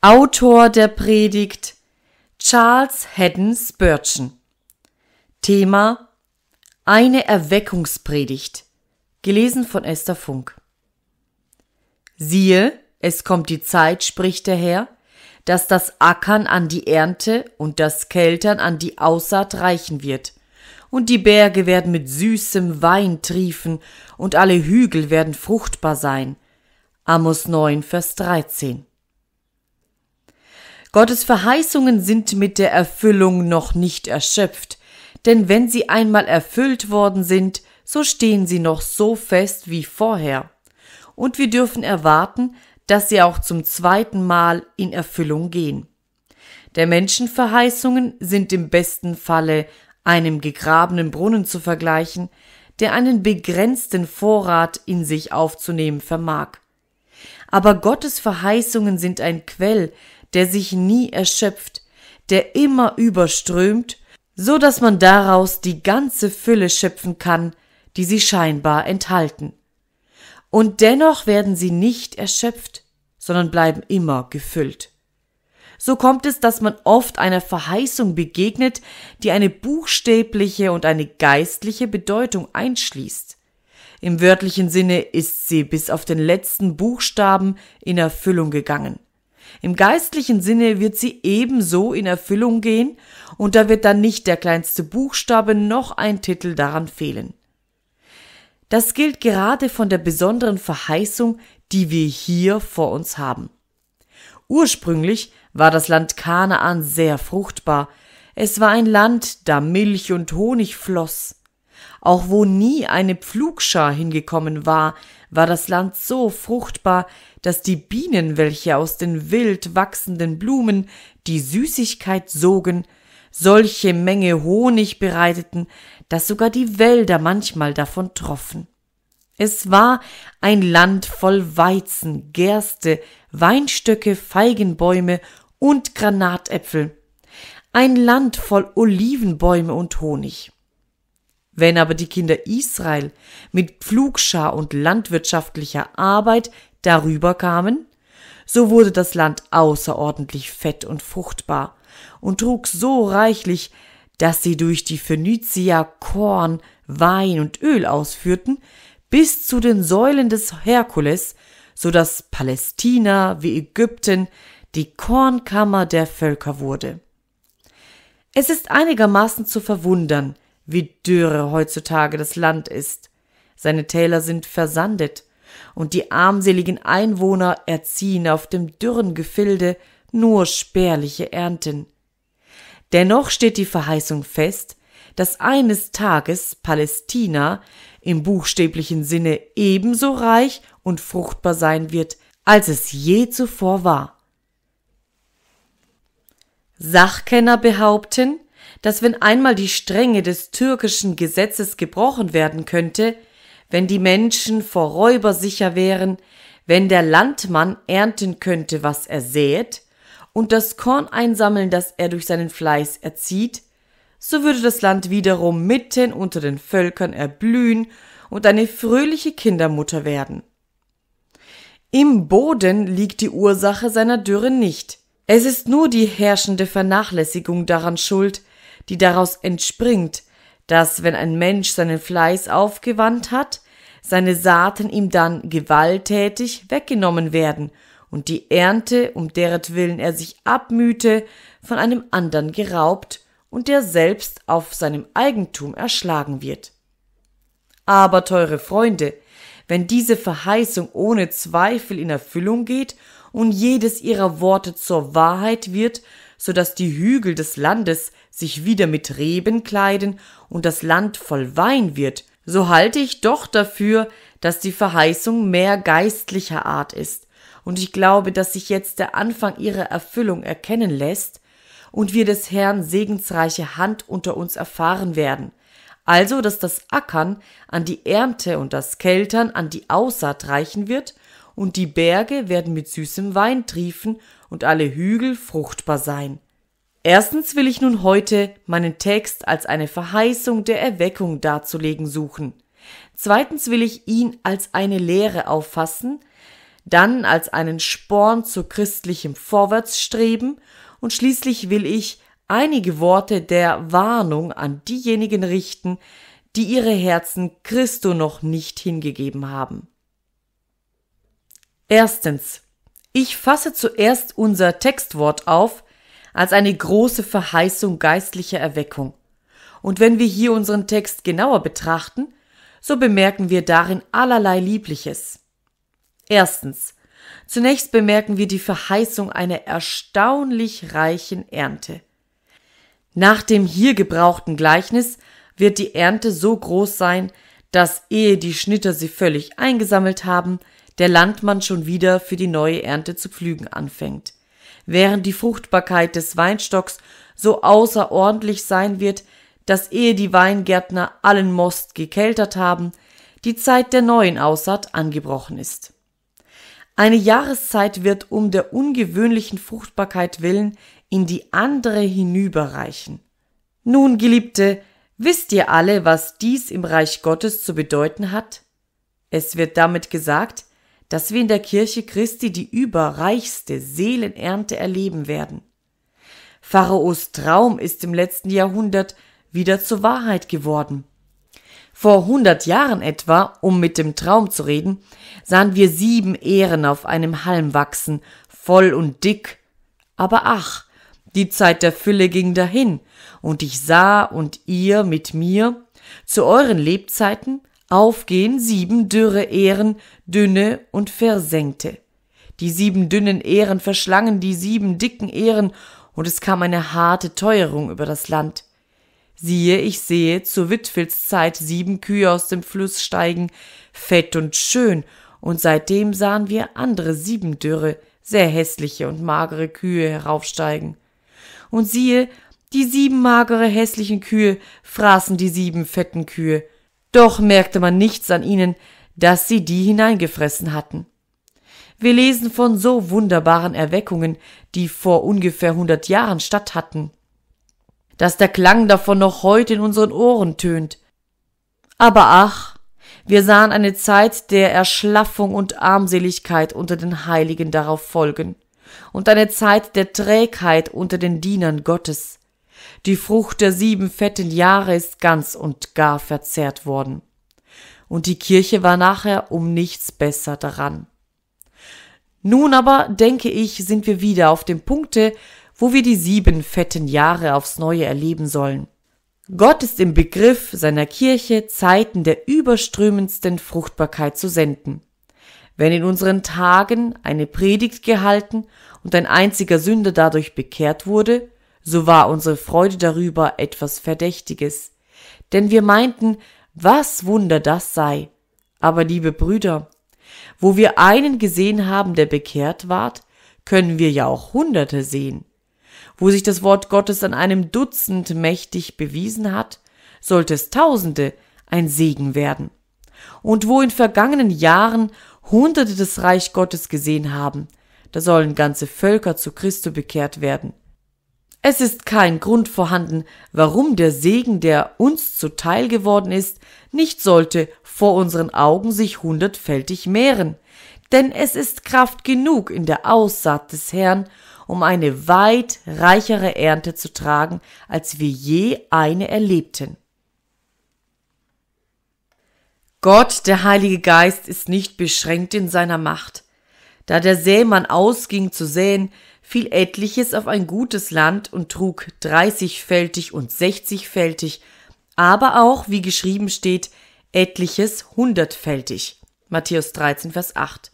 Autor der Predigt Charles Haddon Spurgeon. Thema Eine Erweckungspredigt. Gelesen von Esther Funk. Siehe, es kommt die Zeit, spricht der Herr, dass das Ackern an die Ernte und das Keltern an die Aussaat reichen wird. Und die Berge werden mit süßem Wein triefen und alle Hügel werden fruchtbar sein. Amos 9, Vers 13. Gottes Verheißungen sind mit der Erfüllung noch nicht erschöpft, denn wenn sie einmal erfüllt worden sind, so stehen sie noch so fest wie vorher. Und wir dürfen erwarten, dass sie auch zum zweiten Mal in Erfüllung gehen. Der Menschenverheißungen sind im besten Falle einem gegrabenen Brunnen zu vergleichen, der einen begrenzten Vorrat in sich aufzunehmen vermag. Aber Gottes Verheißungen sind ein Quell, der sich nie erschöpft, der immer überströmt, so dass man daraus die ganze Fülle schöpfen kann, die sie scheinbar enthalten. Und dennoch werden sie nicht erschöpft, sondern bleiben immer gefüllt. So kommt es, dass man oft einer Verheißung begegnet, die eine buchstäbliche und eine geistliche Bedeutung einschließt. Im wörtlichen Sinne ist sie bis auf den letzten Buchstaben in Erfüllung gegangen. Im geistlichen Sinne wird sie ebenso in Erfüllung gehen, und da wird dann nicht der kleinste Buchstabe noch ein Titel daran fehlen. Das gilt gerade von der besonderen Verheißung, die wir hier vor uns haben. Ursprünglich war das Land Kanaan sehr fruchtbar. Es war ein Land, da Milch und Honig floss. Auch wo nie eine Pflugschar hingekommen war, war das Land so fruchtbar, dass die Bienen, welche aus den wild wachsenden Blumen die Süßigkeit sogen, solche Menge Honig bereiteten, dass sogar die Wälder manchmal davon troffen. Es war ein Land voll Weizen, Gerste, Weinstöcke, Feigenbäume und Granatäpfel, ein Land voll Olivenbäume und Honig. Wenn aber die Kinder Israel mit Pflugschar und landwirtschaftlicher Arbeit darüber kamen, so wurde das Land außerordentlich fett und fruchtbar und trug so reichlich, dass sie durch die Phönizier Korn, Wein und Öl ausführten, bis zu den Säulen des Herkules, so dass Palästina wie Ägypten die Kornkammer der Völker wurde. Es ist einigermaßen zu verwundern, wie dürre heutzutage das Land ist. Seine Täler sind versandet, und die armseligen Einwohner erziehen auf dem dürren Gefilde nur spärliche Ernten. Dennoch steht die Verheißung fest, dass eines Tages Palästina im buchstäblichen Sinne ebenso reich und fruchtbar sein wird, als es je zuvor war. Sachkenner behaupten, dass wenn einmal die Strenge des türkischen Gesetzes gebrochen werden könnte, wenn die Menschen vor Räuber sicher wären, wenn der Landmann ernten könnte, was er säet, und das Korn einsammeln, das er durch seinen Fleiß erzieht, so würde das Land wiederum mitten unter den Völkern erblühen und eine fröhliche Kindermutter werden. Im Boden liegt die Ursache seiner Dürre nicht. Es ist nur die herrschende Vernachlässigung daran schuld, die daraus entspringt, dass wenn ein Mensch seinen Fleiß aufgewandt hat, seine Saaten ihm dann gewalttätig weggenommen werden und die Ernte, um deretwillen er sich abmühte, von einem andern geraubt und der selbst auf seinem Eigentum erschlagen wird. Aber, teure Freunde, wenn diese Verheißung ohne Zweifel in Erfüllung geht und jedes ihrer Worte zur Wahrheit wird, so dass die Hügel des Landes sich wieder mit Reben kleiden und das Land voll Wein wird, so halte ich doch dafür, dass die Verheißung mehr geistlicher Art ist, und ich glaube, dass sich jetzt der Anfang ihrer Erfüllung erkennen lässt und wir des Herrn segensreiche Hand unter uns erfahren werden, also dass das Ackern an die Ernte und das Keltern an die Aussaat reichen wird, und die Berge werden mit süßem Wein triefen und alle Hügel fruchtbar sein. Erstens will ich nun heute meinen Text als eine Verheißung der Erweckung darzulegen suchen. Zweitens will ich ihn als eine Lehre auffassen, dann als einen Sporn zu christlichem Vorwärtsstreben und schließlich will ich einige Worte der Warnung an diejenigen richten, die ihre Herzen Christo noch nicht hingegeben haben. Erstens. Ich fasse zuerst unser Textwort auf als eine große Verheißung geistlicher Erweckung. Und wenn wir hier unseren Text genauer betrachten, so bemerken wir darin allerlei Liebliches. Erstens. Zunächst bemerken wir die Verheißung einer erstaunlich reichen Ernte. Nach dem hier gebrauchten Gleichnis wird die Ernte so groß sein, dass ehe die Schnitter sie völlig eingesammelt haben, der Landmann schon wieder für die neue Ernte zu pflügen anfängt. Während die Fruchtbarkeit des Weinstocks so außerordentlich sein wird, dass ehe die Weingärtner allen Most gekeltert haben, die Zeit der neuen Aussaat angebrochen ist. Eine Jahreszeit wird um der ungewöhnlichen Fruchtbarkeit willen in die andere hinüberreichen. Nun, Geliebte, wisst ihr alle, was dies im Reich Gottes zu bedeuten hat? Es wird damit gesagt, dass wir in der Kirche Christi die überreichste Seelenernte erleben werden. Pharaos Traum ist im letzten Jahrhundert wieder zur Wahrheit geworden. Vor hundert Jahren etwa, um mit dem Traum zu reden, sahen wir sieben Ähren auf einem Halm wachsen, voll und dick. Aber ach, die Zeit der Fülle ging dahin, und ich sah und ihr mit mir zu euren Lebzeiten aufgehen sieben dürre Ähren, dünne und versenkte. Die sieben dünnen Ähren verschlangen die sieben dicken Ähren, und es kam eine harte Teuerung über das Land. Siehe, ich sehe zur Witfelszeit sieben Kühe aus dem Fluss steigen, fett und schön, und seitdem sahen wir andere sieben dürre, sehr hässliche und magere Kühe heraufsteigen. Und siehe, die sieben magere hässlichen Kühe fraßen die sieben fetten Kühe, doch merkte man nichts an ihnen, dass sie die hineingefressen hatten. Wir lesen von so wunderbaren Erweckungen, die vor ungefähr hundert Jahren statt hatten, dass der Klang davon noch heute in unseren Ohren tönt. Aber ach, wir sahen eine Zeit der Erschlaffung und Armseligkeit unter den Heiligen darauf folgen und eine Zeit der Trägheit unter den Dienern Gottes. Die Frucht der sieben fetten Jahre ist ganz und gar verzehrt worden. Und die Kirche war nachher um nichts besser daran. Nun aber, denke ich, sind wir wieder auf dem Punkte, wo wir die sieben fetten Jahre aufs Neue erleben sollen. Gott ist im Begriff, seiner Kirche Zeiten der überströmendsten Fruchtbarkeit zu senden. Wenn in unseren Tagen eine Predigt gehalten und ein einziger Sünder dadurch bekehrt wurde, so war unsere Freude darüber etwas Verdächtiges, denn wir meinten, was Wunder das sei. Aber liebe Brüder, wo wir einen gesehen haben, der bekehrt ward, können wir ja auch Hunderte sehen. Wo sich das Wort Gottes an einem Dutzend mächtig bewiesen hat, sollte es Tausende ein Segen werden. Und wo in vergangenen Jahren Hunderte das Reich Gottes gesehen haben, da sollen ganze Völker zu Christo bekehrt werden. Es ist kein Grund vorhanden, warum der Segen, der uns zuteil geworden ist, nicht sollte vor unseren Augen sich hundertfältig mehren, denn es ist Kraft genug in der Aussaat des Herrn, um eine weit reichere Ernte zu tragen, als wir je eine erlebten. Gott, der Heilige Geist, ist nicht beschränkt in seiner Macht. Da der Sämann ausging zu säen, fiel etliches auf ein gutes Land und trug dreißigfältig und sechzigfältig, aber auch, wie geschrieben steht, etliches hundertfältig. Matthäus 13, Vers 8.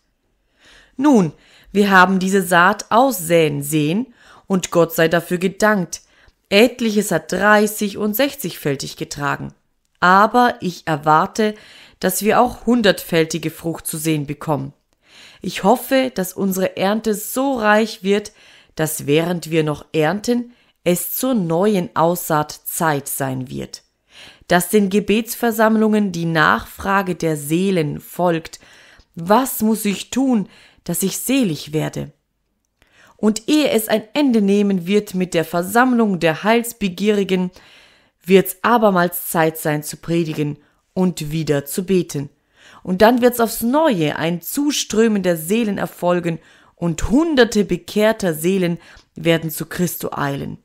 Nun, wir haben diese Saat aussäen sehen, und Gott sei dafür gedankt. Etliches hat dreißig und sechzigfältig getragen. Aber ich erwarte, dass wir auch hundertfältige Frucht zu sehen bekommen. Ich hoffe, dass unsere Ernte so reich wird, dass während wir noch ernten, es zur neuen Aussaat Zeit sein wird. Dass den Gebetsversammlungen die Nachfrage der Seelen folgt. Was muss ich tun, dass ich selig werde? Und ehe es ein Ende nehmen wird mit der Versammlung der Heilsbegierigen, wird's abermals Zeit sein zu predigen und wieder zu beten und dann wird's aufs Neue ein Zuströmen der Seelen erfolgen und hunderte bekehrter Seelen werden zu Christo eilen.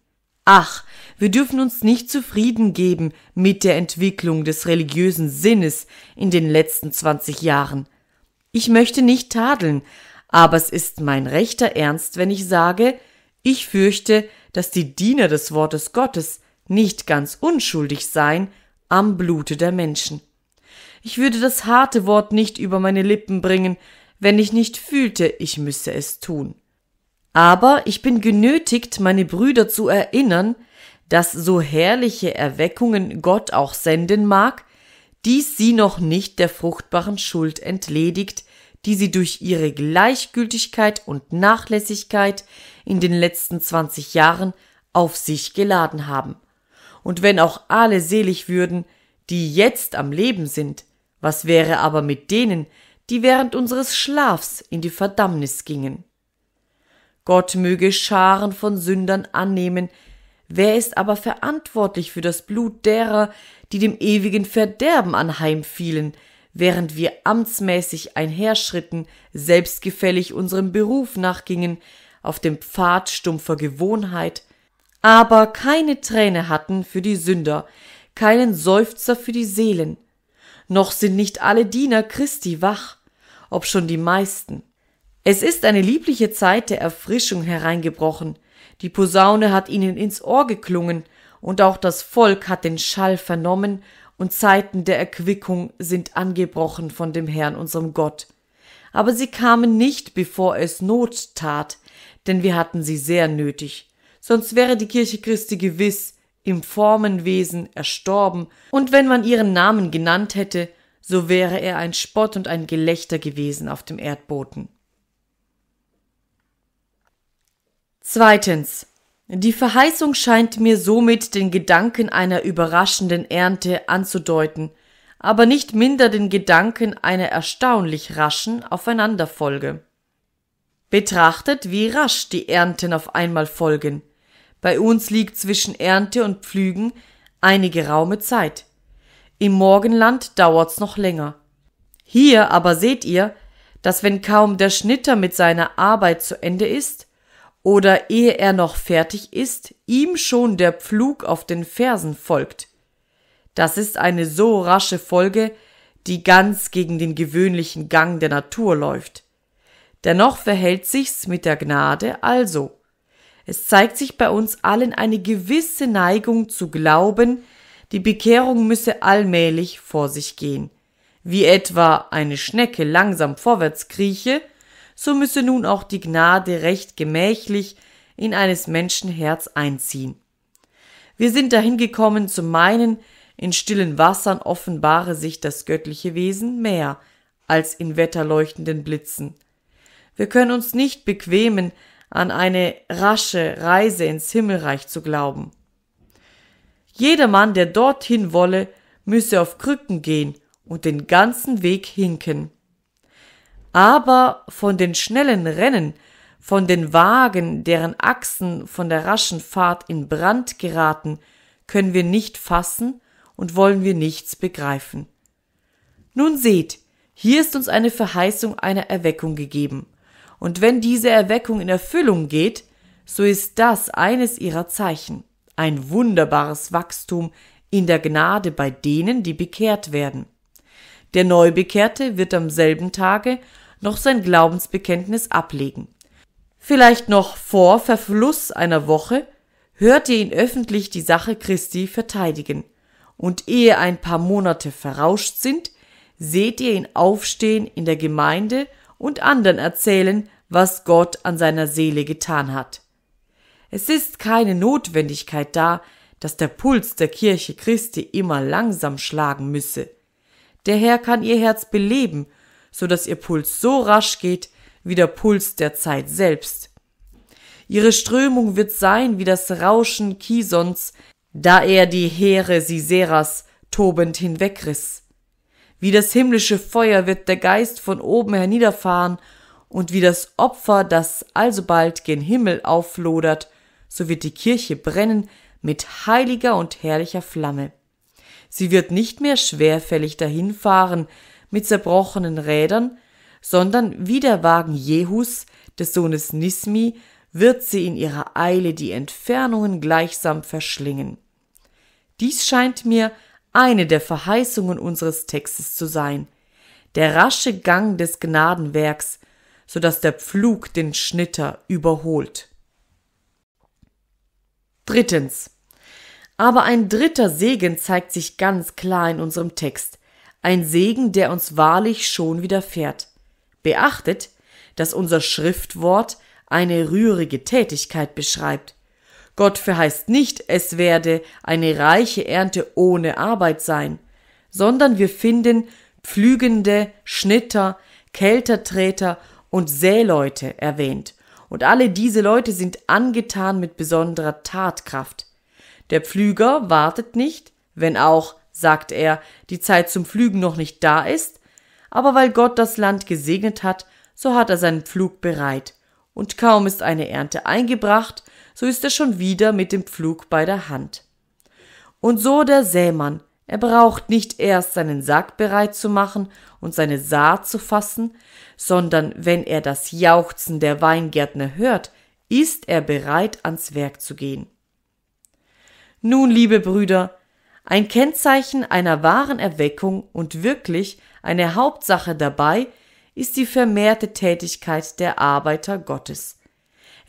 Ach, wir dürfen uns nicht zufrieden geben mit der Entwicklung des religiösen Sinnes in den letzten 20 Jahren. Ich möchte nicht tadeln, aber es ist mein rechter Ernst, wenn ich sage, ich fürchte, dass die Diener des Wortes Gottes nicht ganz unschuldig seien am Blute der Menschen. Ich würde das harte Wort nicht über meine Lippen bringen, wenn ich nicht fühlte, ich müsse es tun. Aber ich bin genötigt, meine Brüder zu erinnern, dass so herrliche Erweckungen Gott auch senden mag, dies sie noch nicht der fruchtbaren Schuld entledigt, die sie durch ihre Gleichgültigkeit und Nachlässigkeit in den letzten zwanzig Jahren auf sich geladen haben. Und wenn auch alle selig würden, die jetzt am Leben sind, was wäre aber mit denen, die während unseres Schlafs in die Verdammnis gingen? Gott möge Scharen von Sündern annehmen, wer ist aber verantwortlich für das Blut derer, die dem ewigen Verderben anheimfielen, während wir amtsmäßig einherschritten, selbstgefällig unserem Beruf nachgingen, auf dem Pfad stumpfer Gewohnheit, aber keine Träne hatten für die Sünder, keinen Seufzer für die Seelen. Noch sind nicht alle Diener Christi wach, ob schon die meisten. Es ist eine liebliche Zeit der Erfrischung hereingebrochen, die Posaune hat ihnen ins Ohr geklungen, und auch das Volk hat den Schall vernommen und Zeiten der Erquickung sind angebrochen von dem Herrn unserem Gott. Aber sie kamen nicht, bevor es Not tat, denn wir hatten sie sehr nötig. Sonst wäre die Kirche Christi gewiss im Formenwesen erstorben, und wenn man ihren Namen genannt hätte, so wäre er ein Spott und ein Gelächter gewesen auf dem Erdboden. Zweitens. Die Verheißung scheint mir somit den Gedanken einer überraschenden Ernte anzudeuten, aber nicht minder den Gedanken einer erstaunlich raschen Aufeinanderfolge. Betrachtet, wie rasch die Ernten auf einmal folgen. Bei uns liegt zwischen Ernte und Pflügen eine geraume Zeit. Im Morgenland dauert's noch länger. Hier aber seht ihr, dass wenn kaum der Schnitter mit seiner Arbeit zu Ende ist, oder ehe er noch fertig ist, ihm schon der Pflug auf den Fersen folgt. Das ist eine so rasche Folge, die ganz gegen den gewöhnlichen Gang der Natur läuft. Dennoch verhält sich's mit der Gnade also. Es zeigt sich bei uns allen eine gewisse Neigung zu glauben, die Bekehrung müsse allmählich vor sich gehen. Wie etwa eine Schnecke langsam vorwärts krieche, so müsse nun auch die Gnade recht gemächlich in eines Menschen Herz einziehen. Wir sind dahin gekommen zu meinen, in stillen Wassern offenbare sich das göttliche Wesen mehr als in wetterleuchtenden Blitzen. Wir können uns nicht bequemen, an eine rasche Reise ins Himmelreich zu glauben. Jedermann, der dorthin wolle, müsse auf Krücken gehen und den ganzen Weg hinken. Aber von den schnellen Rennen, von den Wagen, deren Achsen von der raschen Fahrt in Brand geraten, können wir nicht fassen und wollen wir nichts begreifen. Nun seht, hier ist uns eine Verheißung einer Erweckung gegeben, und wenn diese Erweckung in Erfüllung geht, so ist das eines ihrer Zeichen, ein wunderbares Wachstum in der Gnade bei denen, die bekehrt werden. Der Neubekehrte wird am selben Tage noch sein Glaubensbekenntnis ablegen. Vielleicht noch vor Verfluss einer Woche hört ihr ihn öffentlich die Sache Christi verteidigen, und ehe ein paar Monate verrauscht sind, seht ihr ihn aufstehen in der Gemeinde und anderen erzählen, was Gott an seiner Seele getan hat. Es ist keine Notwendigkeit da, dass der Puls der Kirche Christi immer langsam schlagen müsse. Der Herr kann ihr Herz beleben so dass ihr Puls so rasch geht wie der Puls der Zeit selbst. Ihre Strömung wird sein wie das Rauschen Kisons, da er die Heere Siseras tobend hinwegriss. Wie das himmlische Feuer wird der Geist von oben herniederfahren und wie das Opfer, das alsobald gen Himmel auflodert, so wird die Kirche brennen mit heiliger und herrlicher Flamme. Sie wird nicht mehr schwerfällig dahinfahren, mit zerbrochenen Rädern, sondern wie der Wagen Jehus, des Sohnes Nismi, wird sie in ihrer Eile die Entfernungen gleichsam verschlingen. Dies scheint mir eine der Verheißungen unseres Textes zu sein, der rasche Gang des Gnadenwerks, so dass der Pflug den Schnitter überholt. Drittens. Aber ein dritter Segen zeigt sich ganz klar in unserem Text, ein Segen, der uns wahrlich schon widerfährt. Beachtet, dass unser Schriftwort eine rührige Tätigkeit beschreibt. Gott verheißt nicht, es werde eine reiche Ernte ohne Arbeit sein, sondern wir finden Pflügende, Schnitter, Kältertreter und Säleute erwähnt. Und alle diese Leute sind angetan mit besonderer Tatkraft. Der Pflüger wartet nicht, wenn auch, sagt er, die Zeit zum Pflügen noch nicht da ist, aber weil Gott das Land gesegnet hat, so hat er seinen Pflug bereit. Und kaum ist eine Ernte eingebracht, so ist er schon wieder mit dem Pflug bei der Hand. Und so der Sämann, er braucht nicht erst seinen Sack bereit zu machen und seine Saat zu fassen, sondern wenn er das Jauchzen der Weingärtner hört, ist er bereit, ans Werk zu gehen. Nun, liebe Brüder, ein Kennzeichen einer wahren Erweckung und wirklich eine Hauptsache dabei ist die vermehrte Tätigkeit der Arbeiter Gottes.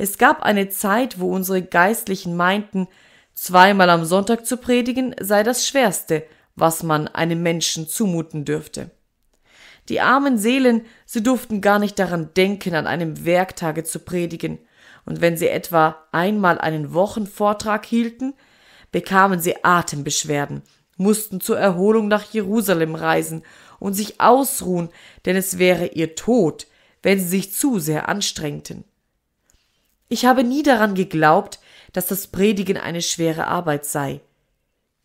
Es gab eine Zeit, wo unsere Geistlichen meinten, Zweimal am Sonntag zu predigen sei das Schwerste, was man einem Menschen zumuten dürfte. Die armen Seelen, sie durften gar nicht daran denken, an einem Werktage zu predigen, und wenn sie etwa einmal einen Wochenvortrag hielten, bekamen sie Atembeschwerden, mussten zur Erholung nach Jerusalem reisen und sich ausruhen, denn es wäre ihr Tod, wenn sie sich zu sehr anstrengten. Ich habe nie daran geglaubt, dass das Predigen eine schwere Arbeit sei.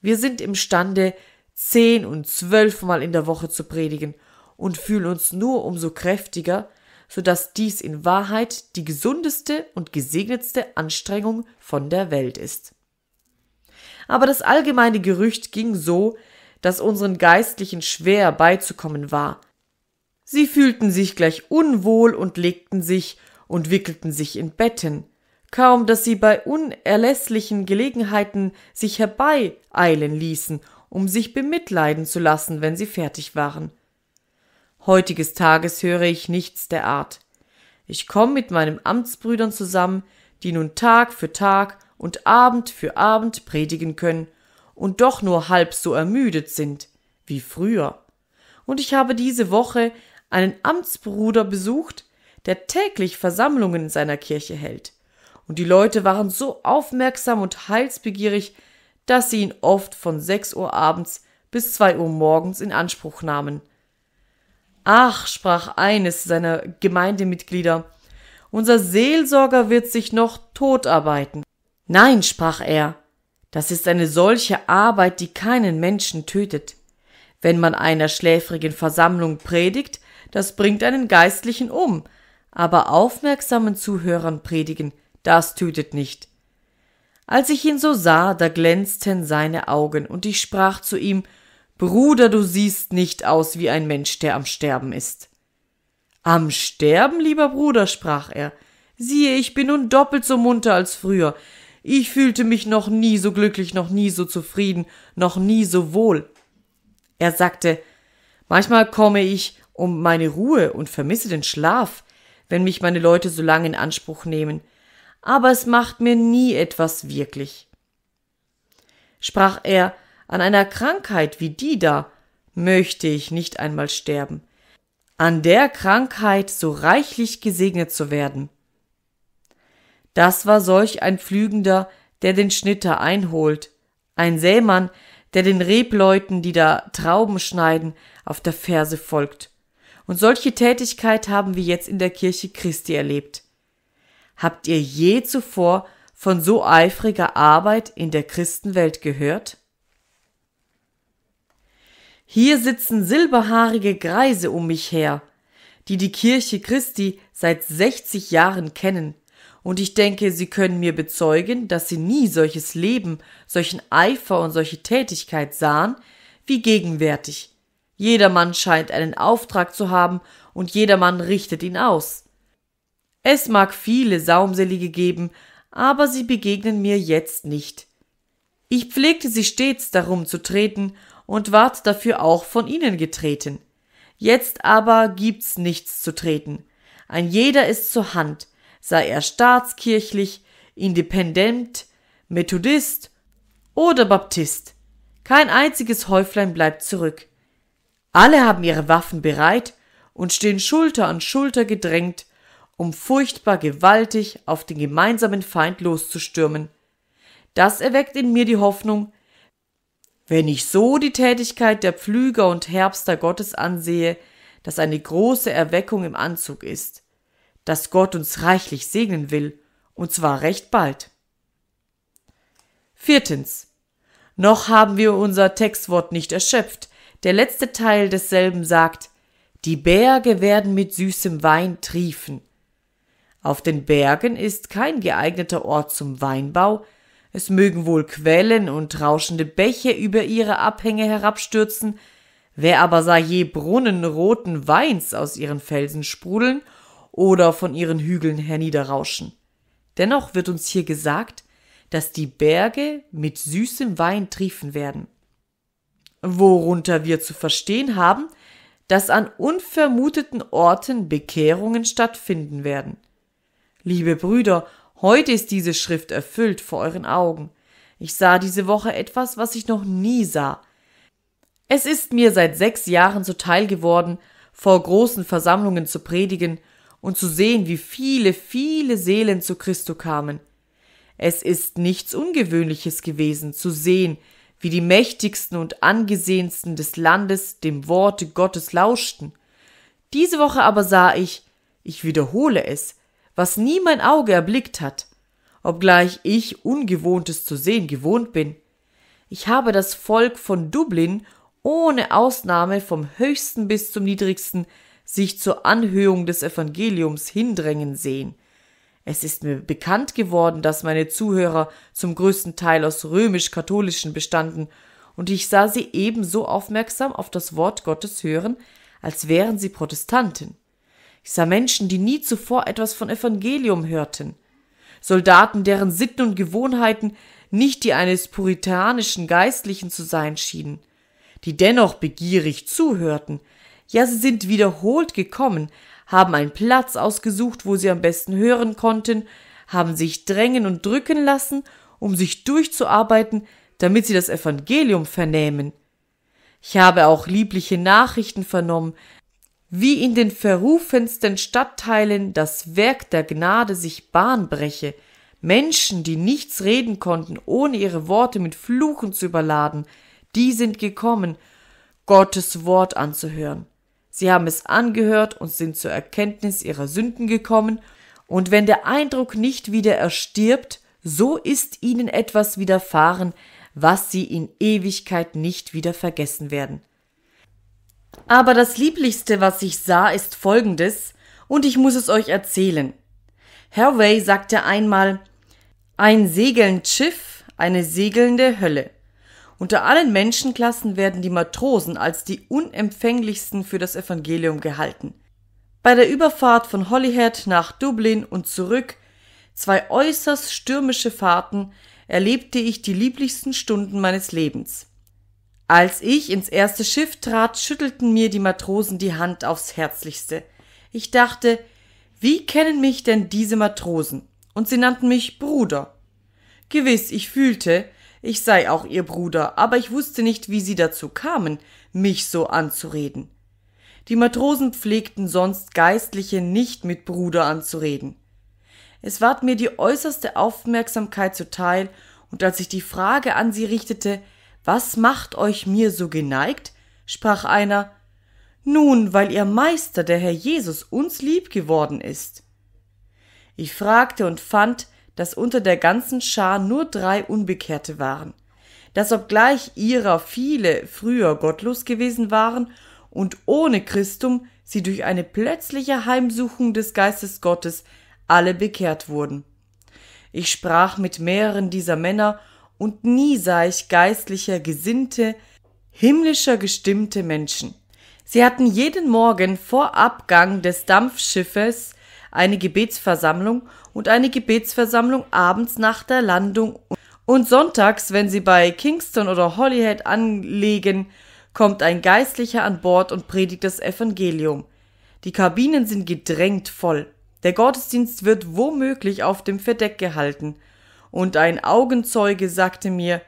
Wir sind imstande, zehn und zwölfmal in der Woche zu predigen und fühlen uns nur umso kräftiger, so dass dies in Wahrheit die gesundeste und gesegnetste Anstrengung von der Welt ist. Aber das allgemeine Gerücht ging so, dass unseren Geistlichen schwer beizukommen war. Sie fühlten sich gleich unwohl und legten sich und wickelten sich in Betten, kaum dass sie bei unerlässlichen Gelegenheiten sich herbeieilen ließen, um sich bemitleiden zu lassen, wenn sie fertig waren. Heutiges Tages höre ich nichts der Art. Ich komme mit meinen Amtsbrüdern zusammen, die nun Tag für Tag und Abend für Abend predigen können und doch nur halb so ermüdet sind wie früher. Und ich habe diese Woche einen Amtsbruder besucht, der täglich Versammlungen in seiner Kirche hält und die Leute waren so aufmerksam und heilsbegierig, dass sie ihn oft von sechs Uhr abends bis zwei Uhr morgens in Anspruch nahmen. Ach, sprach eines seiner Gemeindemitglieder, unser Seelsorger wird sich noch totarbeiten. Nein, sprach er, das ist eine solche Arbeit, die keinen Menschen tötet. Wenn man einer schläfrigen Versammlung predigt, das bringt einen Geistlichen um, aber aufmerksamen Zuhörern predigen, das tötet nicht. Als ich ihn so sah, da glänzten seine Augen, und ich sprach zu ihm Bruder, du siehst nicht aus wie ein Mensch, der am Sterben ist. Am Sterben, lieber Bruder, sprach er, siehe, ich bin nun doppelt so munter als früher. Ich fühlte mich noch nie so glücklich, noch nie so zufrieden, noch nie so wohl. Er sagte, manchmal komme ich um meine Ruhe und vermisse den Schlaf, wenn mich meine Leute so lange in Anspruch nehmen aber es macht mir nie etwas wirklich. Sprach er, an einer Krankheit wie die da möchte ich nicht einmal sterben, an der Krankheit so reichlich gesegnet zu werden. Das war solch ein Pflügender, der den Schnitter einholt, ein Sämann, der den Rebleuten, die da Trauben schneiden, auf der Ferse folgt. Und solche Tätigkeit haben wir jetzt in der Kirche Christi erlebt. Habt ihr je zuvor von so eifriger Arbeit in der Christenwelt gehört? Hier sitzen silberhaarige Greise um mich her, die die Kirche Christi seit 60 Jahren kennen, und ich denke, sie können mir bezeugen, dass sie nie solches Leben, solchen Eifer und solche Tätigkeit sahen, wie gegenwärtig. Jedermann scheint einen Auftrag zu haben und jedermann richtet ihn aus. Es mag viele Saumselige geben, aber sie begegnen mir jetzt nicht. Ich pflegte sie stets darum zu treten und ward dafür auch von ihnen getreten. Jetzt aber gibt's nichts zu treten. Ein jeder ist zur Hand, sei er staatskirchlich, independent, Methodist oder Baptist. Kein einziges Häuflein bleibt zurück. Alle haben ihre Waffen bereit und stehen Schulter an Schulter gedrängt, um furchtbar gewaltig auf den gemeinsamen Feind loszustürmen. Das erweckt in mir die Hoffnung, wenn ich so die Tätigkeit der Pflüger und Herbster Gottes ansehe, dass eine große Erweckung im Anzug ist, dass Gott uns reichlich segnen will, und zwar recht bald. Viertens. Noch haben wir unser Textwort nicht erschöpft. Der letzte Teil desselben sagt, die Berge werden mit süßem Wein triefen. Auf den Bergen ist kein geeigneter Ort zum Weinbau, es mögen wohl Quellen und rauschende Bäche über ihre Abhänge herabstürzen, wer aber sah je Brunnen roten Weins aus ihren Felsen sprudeln oder von ihren Hügeln herniederrauschen. Dennoch wird uns hier gesagt, dass die Berge mit süßem Wein triefen werden. Worunter wir zu verstehen haben, dass an unvermuteten Orten Bekehrungen stattfinden werden. Liebe Brüder, Heute ist diese Schrift erfüllt vor euren Augen. Ich sah diese Woche etwas, was ich noch nie sah. Es ist mir seit sechs Jahren zuteil geworden, vor großen Versammlungen zu predigen und zu sehen, wie viele, viele Seelen zu Christo kamen. Es ist nichts Ungewöhnliches gewesen, zu sehen, wie die mächtigsten und angesehensten des Landes dem Worte Gottes lauschten. Diese Woche aber sah ich, ich wiederhole es, was nie mein Auge erblickt hat, obgleich ich Ungewohntes zu sehen gewohnt bin. Ich habe das Volk von Dublin ohne Ausnahme vom höchsten bis zum niedrigsten sich zur Anhörung des Evangeliums hindrängen sehen. Es ist mir bekannt geworden, dass meine Zuhörer zum größten Teil aus römisch-katholischen bestanden, und ich sah sie ebenso aufmerksam auf das Wort Gottes hören, als wären sie Protestanten. Ich sah Menschen, die nie zuvor etwas von Evangelium hörten. Soldaten, deren Sitten und Gewohnheiten nicht die eines puritanischen Geistlichen zu sein schienen, die dennoch begierig zuhörten. Ja, sie sind wiederholt gekommen, haben einen Platz ausgesucht, wo sie am besten hören konnten, haben sich drängen und drücken lassen, um sich durchzuarbeiten, damit sie das Evangelium vernähmen. Ich habe auch liebliche Nachrichten vernommen, wie in den verrufensten Stadtteilen das Werk der Gnade sich Bahn breche, Menschen, die nichts reden konnten, ohne ihre Worte mit Fluchen zu überladen, die sind gekommen, Gottes Wort anzuhören. Sie haben es angehört und sind zur Erkenntnis ihrer Sünden gekommen, und wenn der Eindruck nicht wieder erstirbt, so ist ihnen etwas widerfahren, was sie in Ewigkeit nicht wieder vergessen werden. Aber das Lieblichste, was ich sah, ist folgendes, und ich muss es euch erzählen. Hervey sagte einmal, ein segelnd Schiff, eine segelnde Hölle. Unter allen Menschenklassen werden die Matrosen als die unempfänglichsten für das Evangelium gehalten. Bei der Überfahrt von Holyhead nach Dublin und zurück, zwei äußerst stürmische Fahrten, erlebte ich die lieblichsten Stunden meines Lebens. Als ich ins erste Schiff trat, schüttelten mir die Matrosen die Hand aufs herzlichste. Ich dachte, wie kennen mich denn diese Matrosen? Und sie nannten mich Bruder. Gewiss, ich fühlte, ich sei auch ihr Bruder, aber ich wusste nicht, wie sie dazu kamen, mich so anzureden. Die Matrosen pflegten sonst Geistliche nicht mit Bruder anzureden. Es ward mir die äußerste Aufmerksamkeit zuteil, und als ich die Frage an sie richtete, was macht euch mir so geneigt? sprach einer. Nun, weil ihr Meister, der Herr Jesus, uns lieb geworden ist. Ich fragte und fand, dass unter der ganzen Schar nur drei Unbekehrte waren, dass obgleich ihrer viele früher gottlos gewesen waren und ohne Christum sie durch eine plötzliche Heimsuchung des Geistes Gottes alle bekehrt wurden. Ich sprach mit mehreren dieser Männer und nie sah ich geistlicher, gesinnte, himmlischer gestimmte Menschen. Sie hatten jeden Morgen vor Abgang des Dampfschiffes eine Gebetsversammlung und eine Gebetsversammlung abends nach der Landung und sonntags, wenn sie bei Kingston oder Holyhead anlegen, kommt ein Geistlicher an Bord und predigt das Evangelium. Die Kabinen sind gedrängt voll. Der Gottesdienst wird womöglich auf dem Verdeck gehalten. Und ein Augenzeuge sagte mir,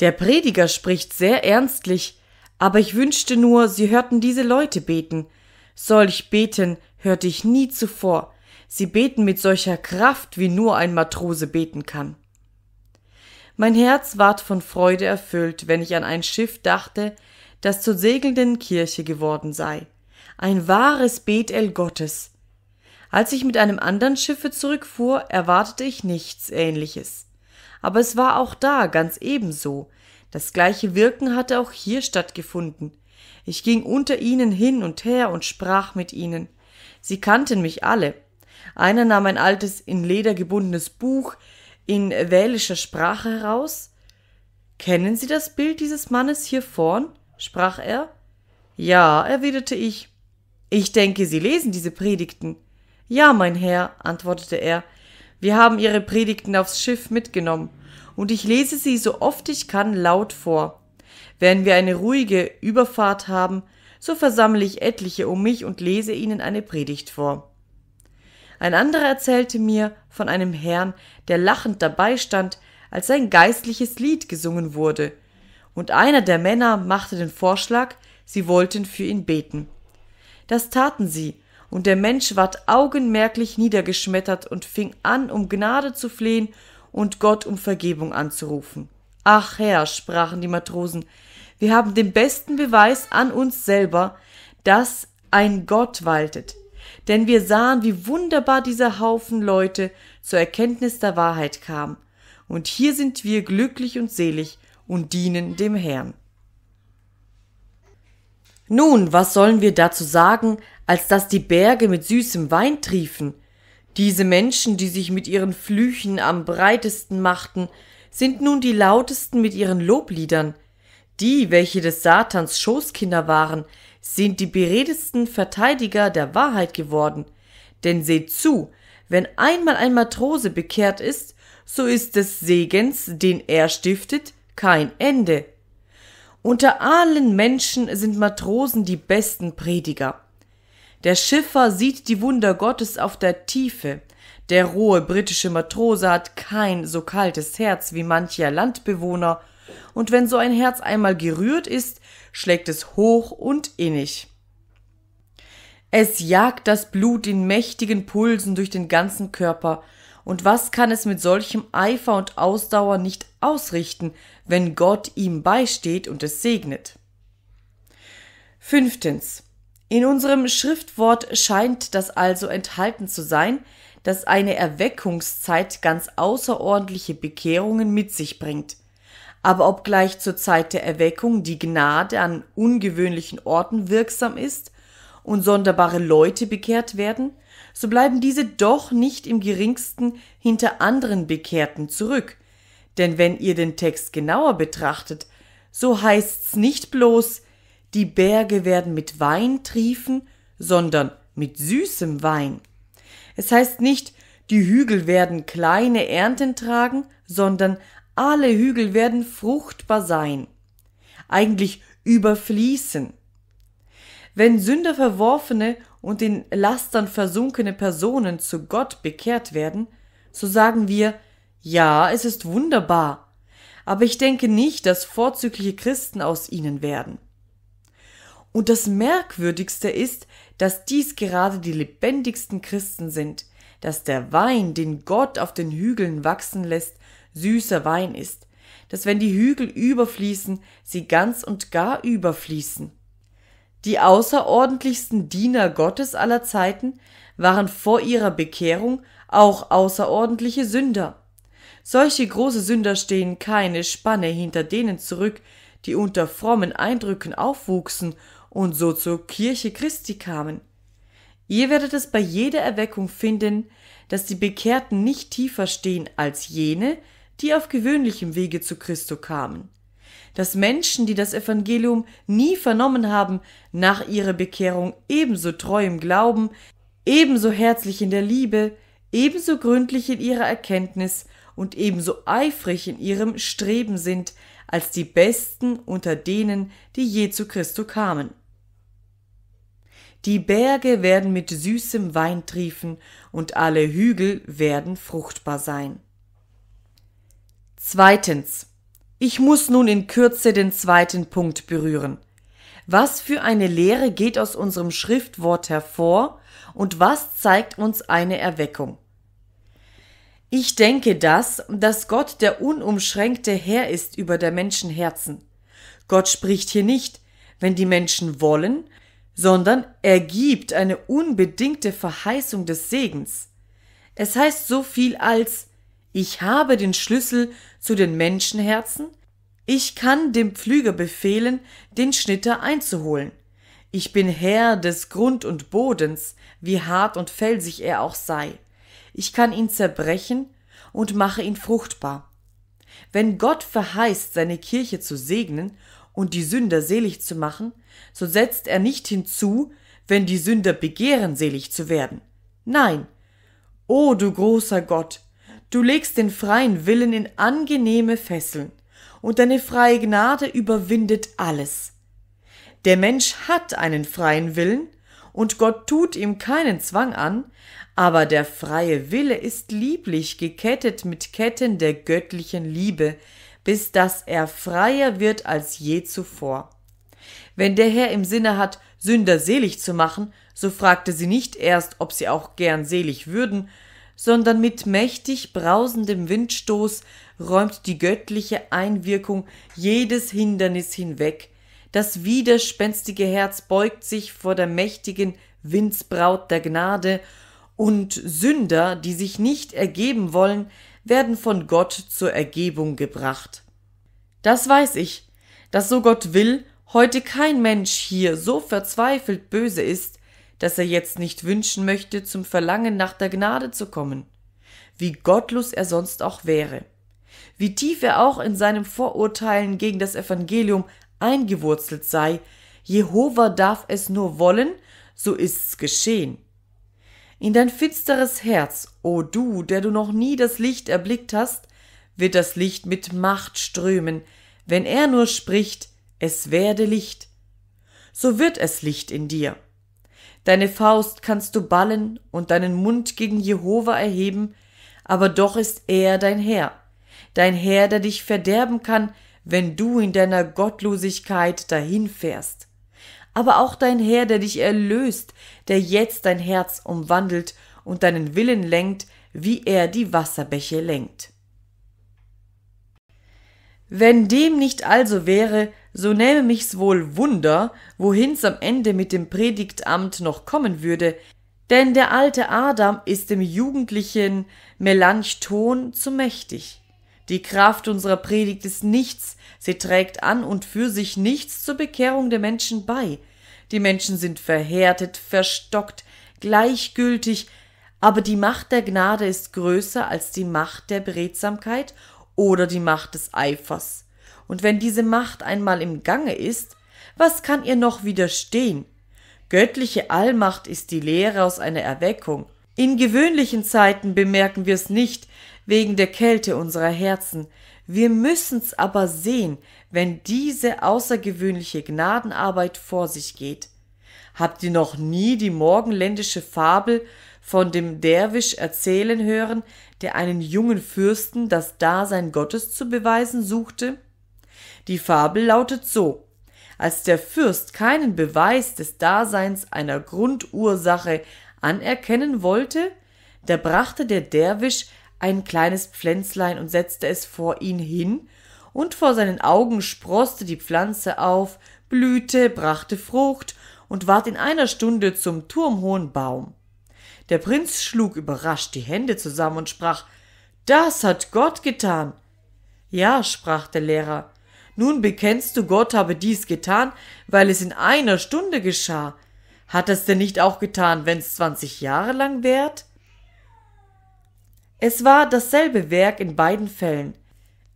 der Prediger spricht sehr ernstlich, aber ich wünschte nur, Sie hörten diese Leute beten. Solch beten hörte ich nie zuvor. Sie beten mit solcher Kraft, wie nur ein Matrose beten kann. Mein Herz ward von Freude erfüllt, wenn ich an ein Schiff dachte, das zur segelnden Kirche geworden sei. Ein wahres Bethel Gottes. Als ich mit einem anderen Schiffe zurückfuhr, erwartete ich nichts ähnliches. Aber es war auch da ganz ebenso. Das gleiche Wirken hatte auch hier stattgefunden. Ich ging unter ihnen hin und her und sprach mit ihnen. Sie kannten mich alle. Einer nahm ein altes in Leder gebundenes Buch, in wälischer Sprache heraus. Kennen Sie das Bild dieses Mannes hier vorn? sprach er. Ja, erwiderte ich. Ich denke, Sie lesen diese Predigten. Ja, mein Herr, antwortete er, wir haben Ihre Predigten aufs Schiff mitgenommen, und ich lese sie so oft ich kann laut vor. Wenn wir eine ruhige Überfahrt haben, so versammle ich etliche um mich und lese ihnen eine Predigt vor. Ein anderer erzählte mir von einem Herrn, der lachend dabei stand, als ein geistliches Lied gesungen wurde, und einer der Männer machte den Vorschlag, sie wollten für ihn beten. Das taten sie, und der Mensch ward augenmerklich niedergeschmettert und fing an, um Gnade zu flehen und Gott um Vergebung anzurufen. Ach Herr, sprachen die Matrosen, wir haben den besten Beweis an uns selber, dass ein Gott waltet, denn wir sahen, wie wunderbar dieser Haufen Leute zur Erkenntnis der Wahrheit kam. Und hier sind wir glücklich und selig und dienen dem Herrn. Nun, was sollen wir dazu sagen, als dass die Berge mit süßem Wein triefen? Diese Menschen, die sich mit ihren Flüchen am breitesten machten, sind nun die lautesten mit ihren Lobliedern. Die, welche des Satans Schoßkinder waren, sind die beredtesten Verteidiger der Wahrheit geworden. Denn seht zu, wenn einmal ein Matrose bekehrt ist, so ist des Segens, den er stiftet, kein Ende. Unter allen Menschen sind Matrosen die besten Prediger. Der Schiffer sieht die Wunder Gottes auf der Tiefe. Der rohe britische Matrose hat kein so kaltes Herz wie mancher Landbewohner, und wenn so ein Herz einmal gerührt ist, schlägt es hoch und innig. Es jagt das Blut in mächtigen Pulsen durch den ganzen Körper, und was kann es mit solchem Eifer und Ausdauer nicht ausrichten, wenn Gott ihm beisteht und es segnet? Fünftens. In unserem Schriftwort scheint das also enthalten zu sein, dass eine Erweckungszeit ganz außerordentliche Bekehrungen mit sich bringt. Aber obgleich zur Zeit der Erweckung die Gnade an ungewöhnlichen Orten wirksam ist und sonderbare Leute bekehrt werden, so bleiben diese doch nicht im geringsten hinter anderen Bekehrten zurück. Denn wenn ihr den Text genauer betrachtet, so heißt's nicht bloß, die Berge werden mit Wein triefen, sondern mit süßem Wein. Es heißt nicht, die Hügel werden kleine Ernten tragen, sondern alle Hügel werden fruchtbar sein, eigentlich überfließen. Wenn Sünder verworfene und in Lastern versunkene Personen zu Gott bekehrt werden, so sagen wir, ja, es ist wunderbar, aber ich denke nicht, dass vorzügliche Christen aus ihnen werden. Und das Merkwürdigste ist, dass dies gerade die lebendigsten Christen sind, dass der Wein, den Gott auf den Hügeln wachsen lässt, süßer Wein ist, dass wenn die Hügel überfließen, sie ganz und gar überfließen. Die außerordentlichsten Diener Gottes aller Zeiten waren vor ihrer Bekehrung auch außerordentliche Sünder. Solche große Sünder stehen keine Spanne hinter denen zurück, die unter frommen Eindrücken aufwuchsen und so zur Kirche Christi kamen. Ihr werdet es bei jeder Erweckung finden, dass die Bekehrten nicht tiefer stehen als jene, die auf gewöhnlichem Wege zu Christo kamen. dass Menschen, die das Evangelium nie vernommen haben, nach ihrer Bekehrung ebenso treu im Glauben, ebenso herzlich in der Liebe, ebenso gründlich in ihrer Erkenntnis und ebenso eifrig in ihrem Streben sind, als die Besten unter denen, die je zu Christo kamen. Die Berge werden mit süßem Wein triefen und alle Hügel werden fruchtbar sein. Zweitens. Ich muss nun in Kürze den zweiten Punkt berühren. Was für eine Lehre geht aus unserem Schriftwort hervor und was zeigt uns eine Erweckung? Ich denke das, dass Gott der unumschränkte Herr ist über der Menschen Herzen. Gott spricht hier nicht, wenn die Menschen wollen, sondern er gibt eine unbedingte Verheißung des Segens. Es heißt so viel als Ich habe den Schlüssel zu den Menschenherzen, ich kann dem Pflüger befehlen, den Schnitter einzuholen. Ich bin Herr des Grund und Bodens, wie hart und felsig er auch sei. Ich kann ihn zerbrechen und mache ihn fruchtbar. Wenn Gott verheißt, seine Kirche zu segnen und die Sünder selig zu machen, so setzt er nicht hinzu, wenn die Sünder begehren, selig zu werden. Nein. O du großer Gott, du legst den freien Willen in angenehme Fesseln, und deine freie Gnade überwindet alles. Der Mensch hat einen freien Willen, und Gott tut ihm keinen Zwang an, aber der freie Wille ist lieblich gekettet mit Ketten der göttlichen Liebe, bis dass er freier wird als je zuvor. Wenn der Herr im Sinne hat, Sünder selig zu machen, so fragte sie nicht erst, ob sie auch gern selig würden, sondern mit mächtig brausendem Windstoß räumt die göttliche Einwirkung jedes Hindernis hinweg, das widerspenstige Herz beugt sich vor der mächtigen Windsbraut der Gnade, und Sünder, die sich nicht ergeben wollen, werden von Gott zur Ergebung gebracht. Das weiß ich, dass so Gott will, heute kein Mensch hier so verzweifelt böse ist, dass er jetzt nicht wünschen möchte, zum Verlangen nach der Gnade zu kommen, wie gottlos er sonst auch wäre, wie tief er auch in seinem Vorurteilen gegen das Evangelium eingewurzelt sei, Jehova darf es nur wollen, so ist's geschehen. In dein finsteres Herz, o du, der du noch nie das Licht erblickt hast, wird das Licht mit Macht strömen, wenn er nur spricht, es werde Licht. So wird es Licht in dir. Deine Faust kannst du ballen und deinen Mund gegen Jehova erheben, aber doch ist er dein Herr, dein Herr, der dich verderben kann, wenn du in deiner Gottlosigkeit dahinfährst. Aber auch dein Herr, der dich erlöst, der jetzt dein Herz umwandelt und deinen Willen lenkt, wie er die Wasserbäche lenkt. Wenn dem nicht also wäre, so nähme mich's wohl Wunder, wohin's am Ende mit dem Predigtamt noch kommen würde, denn der alte Adam ist dem jugendlichen Melanchthon zu mächtig. Die Kraft unserer Predigt ist nichts, sie trägt an und für sich nichts zur Bekehrung der Menschen bei. Die Menschen sind verhärtet, verstockt, gleichgültig, aber die Macht der Gnade ist größer als die Macht der Beredsamkeit oder die Macht des Eifers. Und wenn diese Macht einmal im Gange ist, was kann ihr noch widerstehen? Göttliche Allmacht ist die Lehre aus einer Erweckung. In gewöhnlichen Zeiten bemerken wir es nicht, wegen der Kälte unserer Herzen. Wir müssen's aber sehen, wenn diese außergewöhnliche Gnadenarbeit vor sich geht. Habt ihr noch nie die morgenländische Fabel von dem Derwisch erzählen hören, der einen jungen Fürsten das Dasein Gottes zu beweisen suchte? Die Fabel lautet so als der Fürst keinen Beweis des Daseins einer Grundursache anerkennen wollte, da brachte der Derwisch ein kleines Pflänzlein und setzte es vor ihn hin, und vor seinen Augen sproßte die Pflanze auf, blühte, brachte Frucht und ward in einer Stunde zum turmhohen Baum. Der Prinz schlug überrascht die Hände zusammen und sprach Das hat Gott getan. Ja, sprach der Lehrer, nun bekennst du, Gott habe dies getan, weil es in einer Stunde geschah. Hat es denn nicht auch getan, wenn's zwanzig Jahre lang währt? Es war dasselbe Werk in beiden Fällen.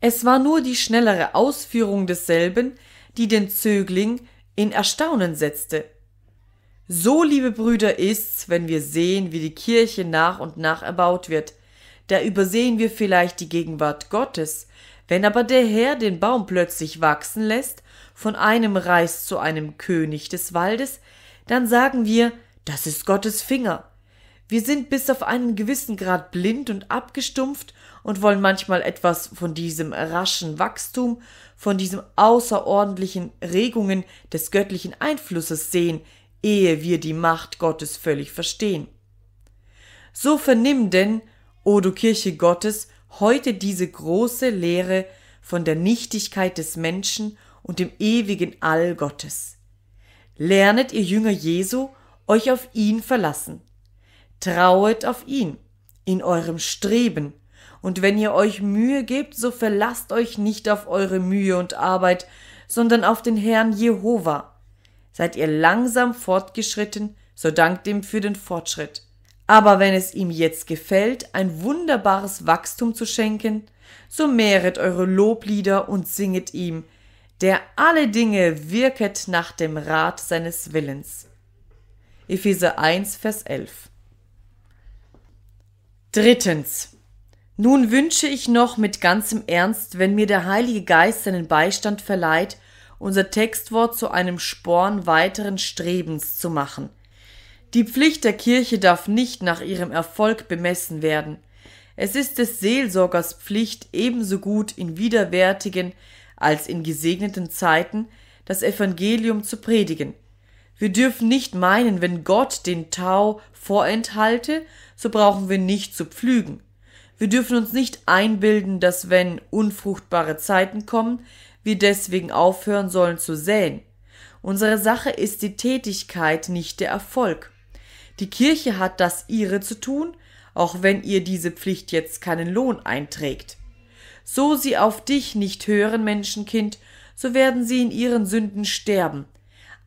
Es war nur die schnellere Ausführung desselben, die den Zögling in Erstaunen setzte. So, liebe Brüder, ist's, wenn wir sehen, wie die Kirche nach und nach erbaut wird. Da übersehen wir vielleicht die Gegenwart Gottes. Wenn aber der Herr den Baum plötzlich wachsen lässt, von einem Reis zu einem König des Waldes, dann sagen wir, das ist Gottes Finger. Wir sind bis auf einen gewissen Grad blind und abgestumpft und wollen manchmal etwas von diesem raschen Wachstum, von diesen außerordentlichen Regungen des göttlichen Einflusses sehen, ehe wir die Macht Gottes völlig verstehen. So vernimm denn, o du Kirche Gottes, heute diese große Lehre von der Nichtigkeit des Menschen und dem ewigen All Gottes. Lernet ihr Jünger Jesu, euch auf ihn verlassen. Trauet auf ihn, in eurem Streben, und wenn ihr euch Mühe gebt, so verlasst euch nicht auf eure Mühe und Arbeit, sondern auf den Herrn Jehova, Seid ihr langsam fortgeschritten, so dankt ihm für den Fortschritt. Aber wenn es ihm jetzt gefällt, ein wunderbares Wachstum zu schenken, so mehret eure Loblieder und singet ihm, der alle Dinge wirket nach dem Rat seines Willens. Epheser 1, Vers 11. Drittens. Nun wünsche ich noch mit ganzem Ernst, wenn mir der Heilige Geist seinen Beistand verleiht unser Textwort zu einem Sporn weiteren Strebens zu machen. Die Pflicht der Kirche darf nicht nach ihrem Erfolg bemessen werden. Es ist des Seelsorgers Pflicht, ebenso gut in widerwärtigen als in gesegneten Zeiten das Evangelium zu predigen. Wir dürfen nicht meinen, wenn Gott den Tau vorenthalte, so brauchen wir nicht zu pflügen. Wir dürfen uns nicht einbilden, dass wenn unfruchtbare Zeiten kommen, wir deswegen aufhören sollen zu säen. Unsere Sache ist die Tätigkeit, nicht der Erfolg. Die Kirche hat das ihre zu tun, auch wenn ihr diese Pflicht jetzt keinen Lohn einträgt. So sie auf dich nicht hören, Menschenkind, so werden sie in ihren Sünden sterben.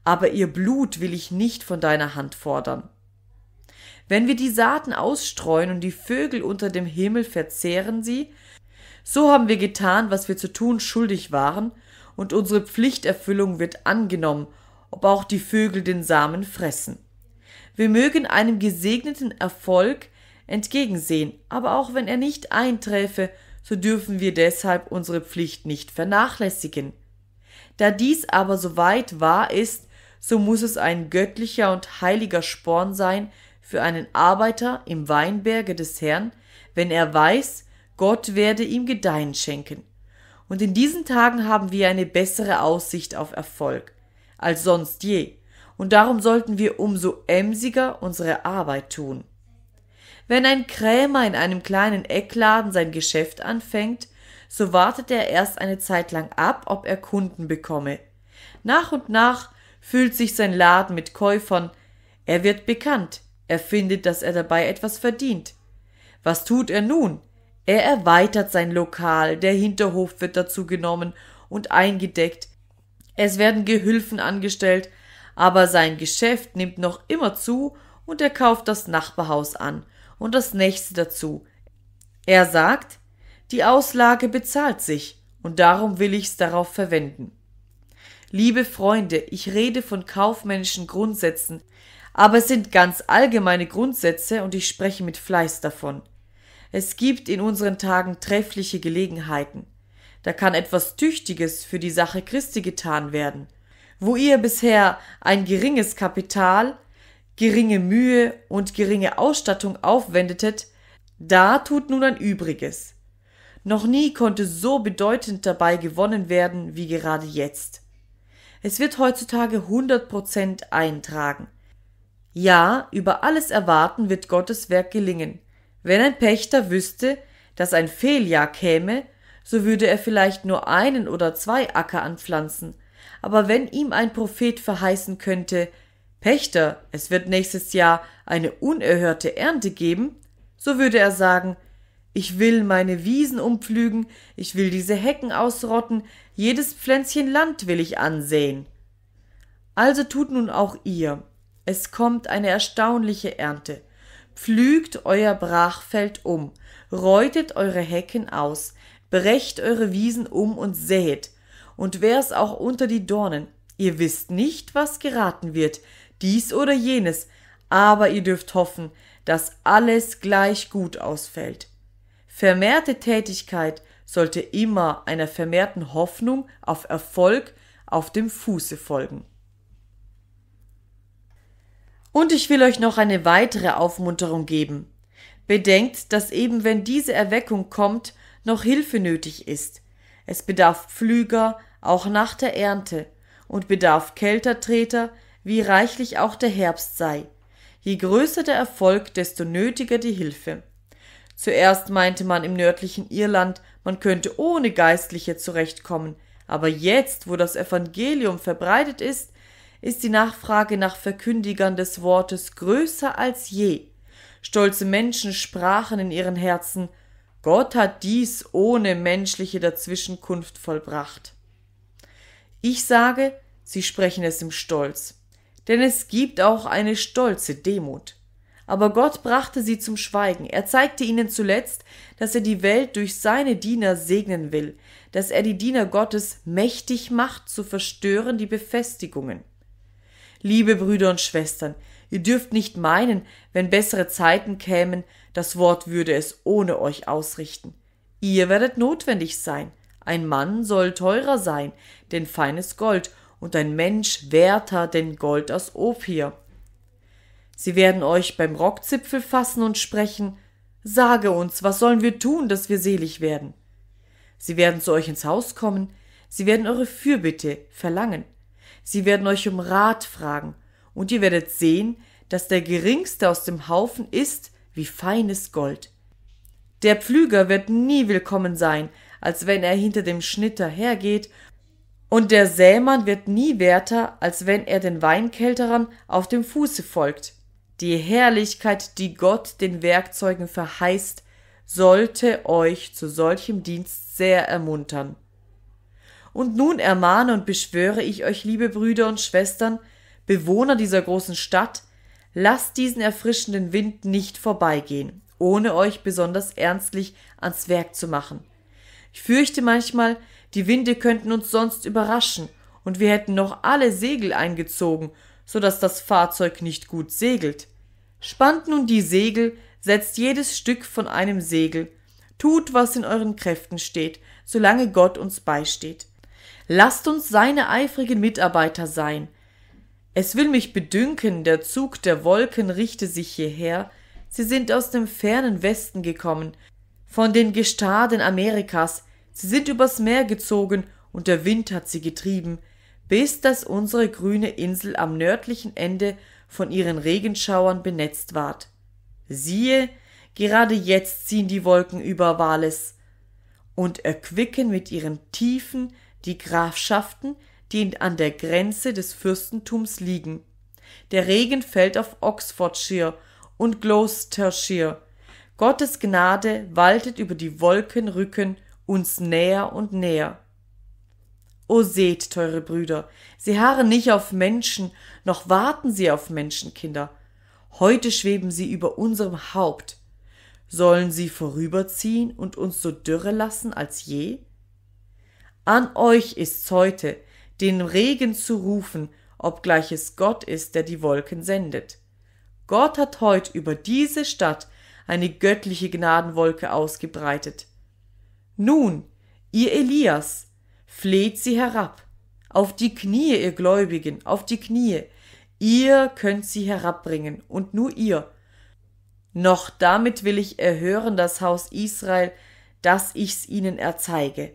Aber ihr Blut will ich nicht von deiner Hand fordern. Wenn wir die Saaten ausstreuen und die Vögel unter dem Himmel verzehren sie, so haben wir getan, was wir zu tun schuldig waren, und unsere Pflichterfüllung wird angenommen, ob auch die Vögel den Samen fressen. Wir mögen einem gesegneten Erfolg entgegensehen, aber auch wenn er nicht einträfe, so dürfen wir deshalb unsere Pflicht nicht vernachlässigen. Da dies aber so weit wahr ist, so muss es ein göttlicher und heiliger Sporn sein für einen Arbeiter im Weinberge des Herrn, wenn er weiß, Gott werde ihm Gedeihen schenken. Und in diesen Tagen haben wir eine bessere Aussicht auf Erfolg als sonst je, und darum sollten wir umso emsiger unsere Arbeit tun. Wenn ein Krämer in einem kleinen Eckladen sein Geschäft anfängt, so wartet er erst eine Zeit lang ab, ob er Kunden bekomme. Nach und nach füllt sich sein Laden mit Käufern, er wird bekannt, er findet, dass er dabei etwas verdient. Was tut er nun? Er erweitert sein Lokal, der Hinterhof wird dazu genommen und eingedeckt, es werden Gehülfen angestellt, aber sein Geschäft nimmt noch immer zu und er kauft das Nachbarhaus an und das nächste dazu. Er sagt, die Auslage bezahlt sich und darum will ich's darauf verwenden. Liebe Freunde, ich rede von kaufmännischen Grundsätzen, aber es sind ganz allgemeine Grundsätze und ich spreche mit Fleiß davon. Es gibt in unseren Tagen treffliche Gelegenheiten. Da kann etwas Tüchtiges für die Sache Christi getan werden. Wo ihr bisher ein geringes Kapital, geringe Mühe und geringe Ausstattung aufwendetet, da tut nun ein Übriges. Noch nie konnte so bedeutend dabei gewonnen werden wie gerade jetzt. Es wird heutzutage hundert Prozent eintragen. Ja, über alles erwarten wird Gottes Werk gelingen. Wenn ein Pächter wüsste, dass ein Fehljahr käme, so würde er vielleicht nur einen oder zwei Acker anpflanzen, aber wenn ihm ein Prophet verheißen könnte, Pächter, es wird nächstes Jahr eine unerhörte Ernte geben, so würde er sagen, ich will meine Wiesen umpflügen, ich will diese Hecken ausrotten, jedes Pflänzchen Land will ich ansehen. Also tut nun auch ihr. Es kommt eine erstaunliche Ernte pflügt euer Brachfeld um, räutet eure Hecken aus, Berecht eure Wiesen um und säet, und wär's auch unter die Dornen. Ihr wisst nicht, was geraten wird, dies oder jenes, aber ihr dürft hoffen, dass alles gleich gut ausfällt. Vermehrte Tätigkeit sollte immer einer vermehrten Hoffnung auf Erfolg auf dem Fuße folgen. Und ich will euch noch eine weitere Aufmunterung geben. Bedenkt, dass eben wenn diese Erweckung kommt, noch Hilfe nötig ist. Es bedarf Pflüger, auch nach der Ernte, und bedarf Kältertreter, wie reichlich auch der Herbst sei. Je größer der Erfolg, desto nötiger die Hilfe. Zuerst meinte man im nördlichen Irland, man könnte ohne Geistliche zurechtkommen, aber jetzt, wo das Evangelium verbreitet ist, ist die Nachfrage nach Verkündigern des Wortes größer als je. Stolze Menschen sprachen in ihren Herzen, Gott hat dies ohne menschliche Dazwischenkunft vollbracht. Ich sage, sie sprechen es im Stolz, denn es gibt auch eine stolze Demut. Aber Gott brachte sie zum Schweigen. Er zeigte ihnen zuletzt, dass er die Welt durch seine Diener segnen will, dass er die Diener Gottes mächtig macht, zu verstören die Befestigungen. Liebe Brüder und Schwestern, ihr dürft nicht meinen, wenn bessere Zeiten kämen, das Wort würde es ohne euch ausrichten. Ihr werdet notwendig sein. Ein Mann soll teurer sein, denn feines Gold, und ein Mensch werter denn Gold aus Ophir. Sie werden euch beim Rockzipfel fassen und sprechen, Sage uns, was sollen wir tun, dass wir selig werden? Sie werden zu euch ins Haus kommen, sie werden eure Fürbitte verlangen. Sie werden euch um Rat fragen, und ihr werdet sehen, dass der geringste aus dem Haufen ist wie feines Gold. Der Pflüger wird nie willkommen sein, als wenn er hinter dem Schnitter hergeht, und der Sämann wird nie werter, als wenn er den Weinkälterern auf dem Fuße folgt. Die Herrlichkeit, die Gott den Werkzeugen verheißt, sollte euch zu solchem Dienst sehr ermuntern. Und nun ermahne und beschwöre ich euch, liebe Brüder und Schwestern, Bewohner dieser großen Stadt, lasst diesen erfrischenden Wind nicht vorbeigehen, ohne euch besonders ernstlich ans Werk zu machen. Ich fürchte manchmal, die Winde könnten uns sonst überraschen, und wir hätten noch alle Segel eingezogen, so dass das Fahrzeug nicht gut segelt. Spannt nun die Segel, setzt jedes Stück von einem Segel, tut, was in euren Kräften steht, solange Gott uns beisteht. Lasst uns seine eifrigen Mitarbeiter sein. Es will mich bedünken, der Zug der Wolken richte sich hierher, sie sind aus dem fernen Westen gekommen, von den Gestaden Amerikas, sie sind übers Meer gezogen, und der Wind hat sie getrieben, bis dass unsere grüne Insel am nördlichen Ende von ihren Regenschauern benetzt ward. Siehe, gerade jetzt ziehen die Wolken über Wales und erquicken mit ihren Tiefen die Grafschaften, die an der Grenze des Fürstentums liegen. Der Regen fällt auf Oxfordshire und Gloucestershire. Gottes Gnade waltet über die Wolkenrücken uns näher und näher. O seht, teure Brüder, sie harren nicht auf Menschen, noch warten sie auf Menschenkinder. Heute schweben sie über unserem Haupt. Sollen sie vorüberziehen und uns so dürre lassen als je? An euch ist's heute, den Regen zu rufen, obgleich es Gott ist, der die Wolken sendet. Gott hat heut über diese Stadt eine göttliche Gnadenwolke ausgebreitet. Nun, ihr Elias, fleht sie herab. Auf die Knie, ihr Gläubigen, auf die Knie. Ihr könnt sie herabbringen, und nur ihr. Noch damit will ich erhören das Haus Israel, dass ich's ihnen erzeige.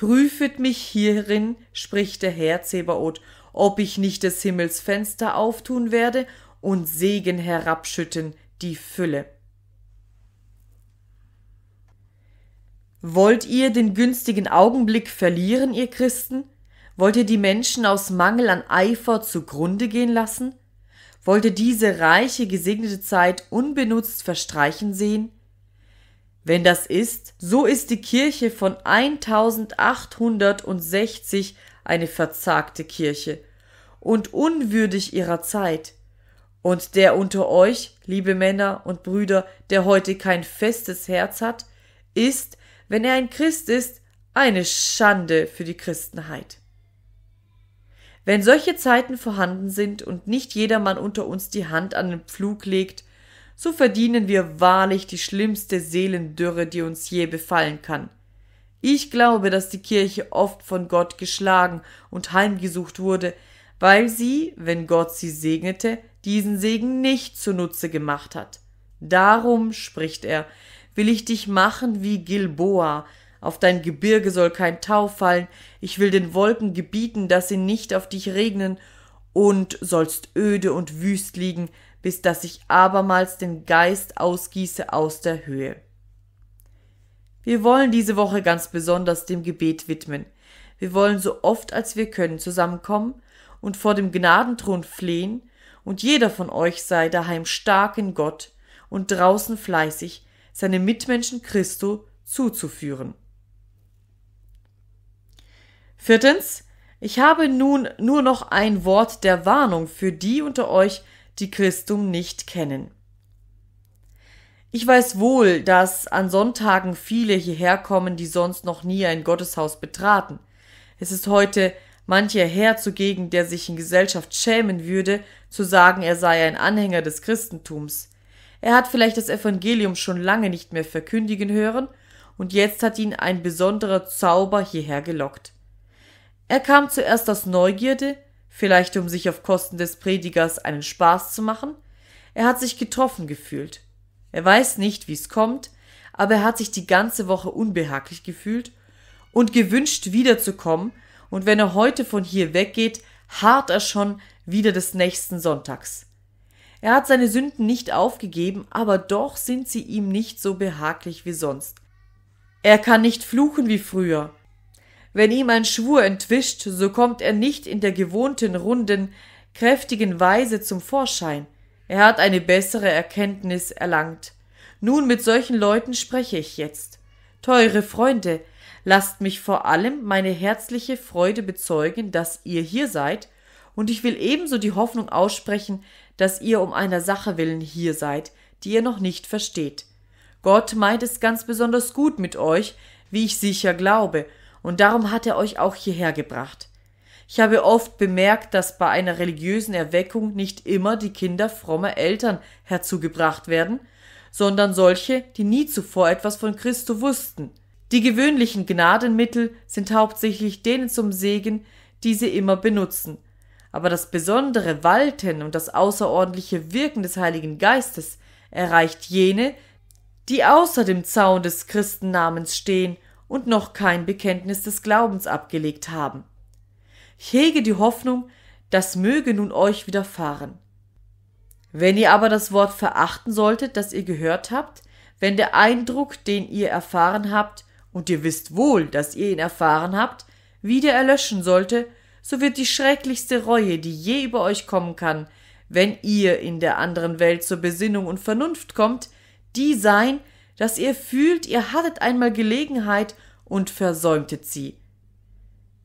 Prüfet mich hierin, spricht der Herr Zebaoth, ob ich nicht des Himmels Fenster auftun werde und Segen herabschütten, die Fülle. Wollt ihr den günstigen Augenblick verlieren, ihr Christen? Wollt ihr die Menschen aus Mangel an Eifer zugrunde gehen lassen? Wollt ihr diese reiche, gesegnete Zeit unbenutzt verstreichen sehen? Wenn das ist, so ist die Kirche von 1860 eine verzagte Kirche und unwürdig ihrer Zeit. Und der unter euch, liebe Männer und Brüder, der heute kein festes Herz hat, ist, wenn er ein Christ ist, eine Schande für die Christenheit. Wenn solche Zeiten vorhanden sind und nicht jedermann unter uns die Hand an den Pflug legt, so verdienen wir wahrlich die schlimmste Seelendürre, die uns je befallen kann. Ich glaube, dass die Kirche oft von Gott geschlagen und heimgesucht wurde, weil sie, wenn Gott sie segnete, diesen Segen nicht zunutze gemacht hat. Darum, spricht er, will ich dich machen wie Gilboa, auf dein Gebirge soll kein Tau fallen, ich will den Wolken gebieten, dass sie nicht auf dich regnen, und sollst öde und wüst liegen, bis dass ich abermals den Geist ausgieße aus der Höhe. Wir wollen diese Woche ganz besonders dem Gebet widmen. Wir wollen so oft als wir können zusammenkommen und vor dem Gnadenthron flehen, und jeder von euch sei daheim stark in Gott und draußen fleißig, seine Mitmenschen Christo zuzuführen. Viertens, ich habe nun nur noch ein Wort der Warnung für die unter euch, die Christum nicht kennen. Ich weiß wohl, dass an Sonntagen viele hierher kommen, die sonst noch nie ein Gotteshaus betraten. Es ist heute mancher Herr zugegen, der sich in Gesellschaft schämen würde, zu sagen, er sei ein Anhänger des Christentums. Er hat vielleicht das Evangelium schon lange nicht mehr verkündigen hören, und jetzt hat ihn ein besonderer Zauber hierher gelockt. Er kam zuerst aus Neugierde, vielleicht um sich auf Kosten des Predigers einen Spaß zu machen. Er hat sich getroffen gefühlt. Er weiß nicht, wie es kommt, aber er hat sich die ganze Woche unbehaglich gefühlt und gewünscht, wiederzukommen, und wenn er heute von hier weggeht, harrt er schon wieder des nächsten Sonntags. Er hat seine Sünden nicht aufgegeben, aber doch sind sie ihm nicht so behaglich wie sonst. Er kann nicht fluchen wie früher, wenn ihm ein Schwur entwischt, so kommt er nicht in der gewohnten runden, kräftigen Weise zum Vorschein. Er hat eine bessere Erkenntnis erlangt. Nun mit solchen Leuten spreche ich jetzt. Teure Freunde, lasst mich vor allem meine herzliche Freude bezeugen, dass ihr hier seid, und ich will ebenso die Hoffnung aussprechen, dass ihr um einer Sache willen hier seid, die ihr noch nicht versteht. Gott meint es ganz besonders gut mit euch, wie ich sicher glaube, und darum hat er euch auch hierher gebracht. Ich habe oft bemerkt, dass bei einer religiösen Erweckung nicht immer die Kinder frommer Eltern herzugebracht werden, sondern solche, die nie zuvor etwas von Christo wussten. Die gewöhnlichen Gnadenmittel sind hauptsächlich denen zum Segen, die sie immer benutzen. Aber das besondere Walten und das außerordentliche Wirken des Heiligen Geistes erreicht jene, die außer dem Zaun des Christennamens stehen und noch kein Bekenntnis des Glaubens abgelegt haben. Ich hege die Hoffnung, das möge nun euch widerfahren. Wenn ihr aber das Wort verachten solltet, das ihr gehört habt, wenn der Eindruck, den ihr erfahren habt, und ihr wisst wohl, dass ihr ihn erfahren habt, wieder erlöschen sollte, so wird die schrecklichste Reue, die je über euch kommen kann, wenn ihr in der anderen Welt zur Besinnung und Vernunft kommt, die sein, dass ihr fühlt, ihr hattet einmal Gelegenheit und versäumtet sie.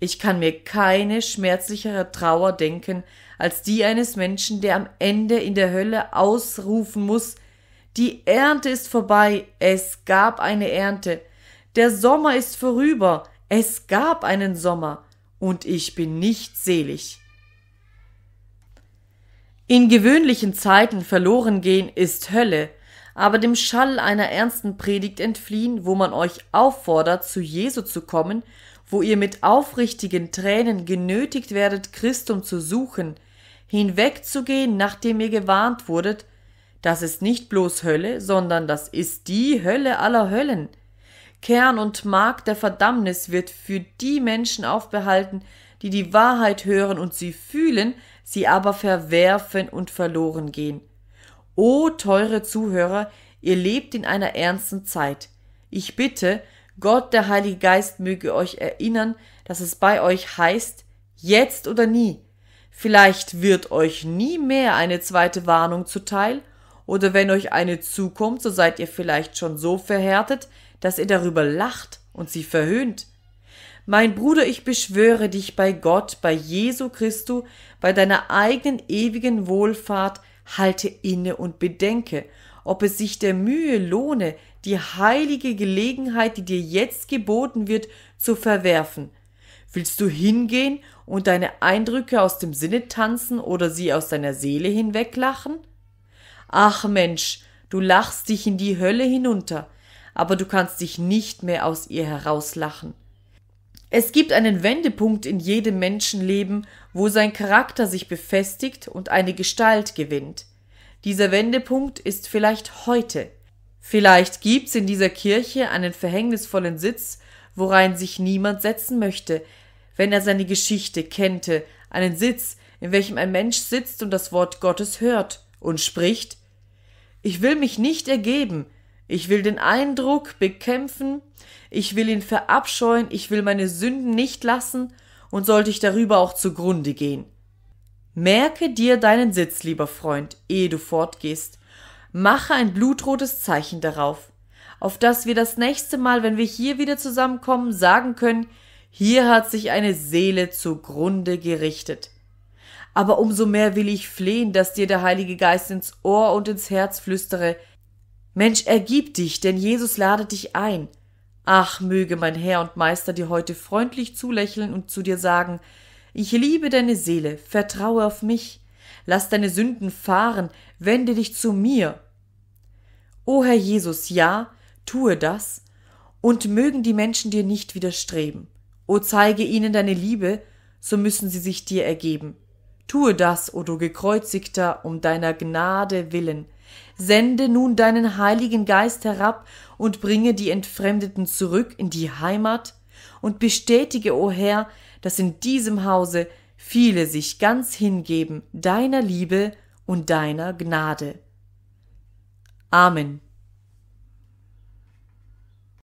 Ich kann mir keine schmerzlichere Trauer denken als die eines Menschen, der am Ende in der Hölle ausrufen muss Die Ernte ist vorbei, es gab eine Ernte, der Sommer ist vorüber, es gab einen Sommer, und ich bin nicht selig. In gewöhnlichen Zeiten verloren gehen ist Hölle, aber dem Schall einer ernsten Predigt entfliehen, wo man euch auffordert, zu Jesu zu kommen, wo ihr mit aufrichtigen Tränen genötigt werdet, Christum zu suchen, hinwegzugehen, nachdem ihr gewarnt wurdet, das ist nicht bloß Hölle, sondern das ist die Hölle aller Höllen. Kern und Mark der Verdammnis wird für die Menschen aufbehalten, die die Wahrheit hören und sie fühlen, sie aber verwerfen und verloren gehen. O teure Zuhörer, ihr lebt in einer ernsten Zeit. Ich bitte, Gott, der Heilige Geist möge euch erinnern, dass es bei euch heißt, jetzt oder nie. Vielleicht wird euch nie mehr eine zweite Warnung zuteil, oder wenn euch eine zukommt, so seid ihr vielleicht schon so verhärtet, dass ihr darüber lacht und sie verhöhnt. Mein Bruder, ich beschwöre dich bei Gott, bei Jesu Christu, bei deiner eigenen ewigen Wohlfahrt, halte inne und bedenke, ob es sich der Mühe lohne, die heilige Gelegenheit, die dir jetzt geboten wird, zu verwerfen. Willst du hingehen und deine Eindrücke aus dem Sinne tanzen oder sie aus deiner Seele hinweglachen? Ach Mensch, du lachst dich in die Hölle hinunter, aber du kannst dich nicht mehr aus ihr herauslachen. Es gibt einen Wendepunkt in jedem Menschenleben, wo sein Charakter sich befestigt und eine Gestalt gewinnt. Dieser Wendepunkt ist vielleicht heute. Vielleicht gibt's in dieser Kirche einen verhängnisvollen Sitz, worein sich niemand setzen möchte, wenn er seine Geschichte kennte, einen Sitz, in welchem ein Mensch sitzt und das Wort Gottes hört und spricht Ich will mich nicht ergeben, ich will den Eindruck bekämpfen, ich will ihn verabscheuen, ich will meine Sünden nicht lassen, und sollte ich darüber auch zugrunde gehen. Merke dir deinen Sitz, lieber Freund, ehe du fortgehst. Mache ein blutrotes Zeichen darauf, auf das wir das nächste Mal, wenn wir hier wieder zusammenkommen, sagen können, hier hat sich eine Seele zugrunde gerichtet. Aber umso mehr will ich flehen, dass dir der Heilige Geist ins Ohr und ins Herz flüstere, Mensch, ergib dich, denn Jesus ladet dich ein. Ach, möge mein Herr und Meister dir heute freundlich zulächeln und zu dir sagen, ich liebe deine Seele, vertraue auf mich, lass deine Sünden fahren, wende dich zu mir. O Herr Jesus, ja, tue das, und mögen die Menschen dir nicht widerstreben. O zeige ihnen deine Liebe, so müssen sie sich dir ergeben. Tue das, o du gekreuzigter, um deiner Gnade willen, Sende nun deinen Heiligen Geist herab und bringe die Entfremdeten zurück in die Heimat und bestätige, o Herr, dass in diesem Hause viele sich ganz hingeben deiner Liebe und deiner Gnade. Amen.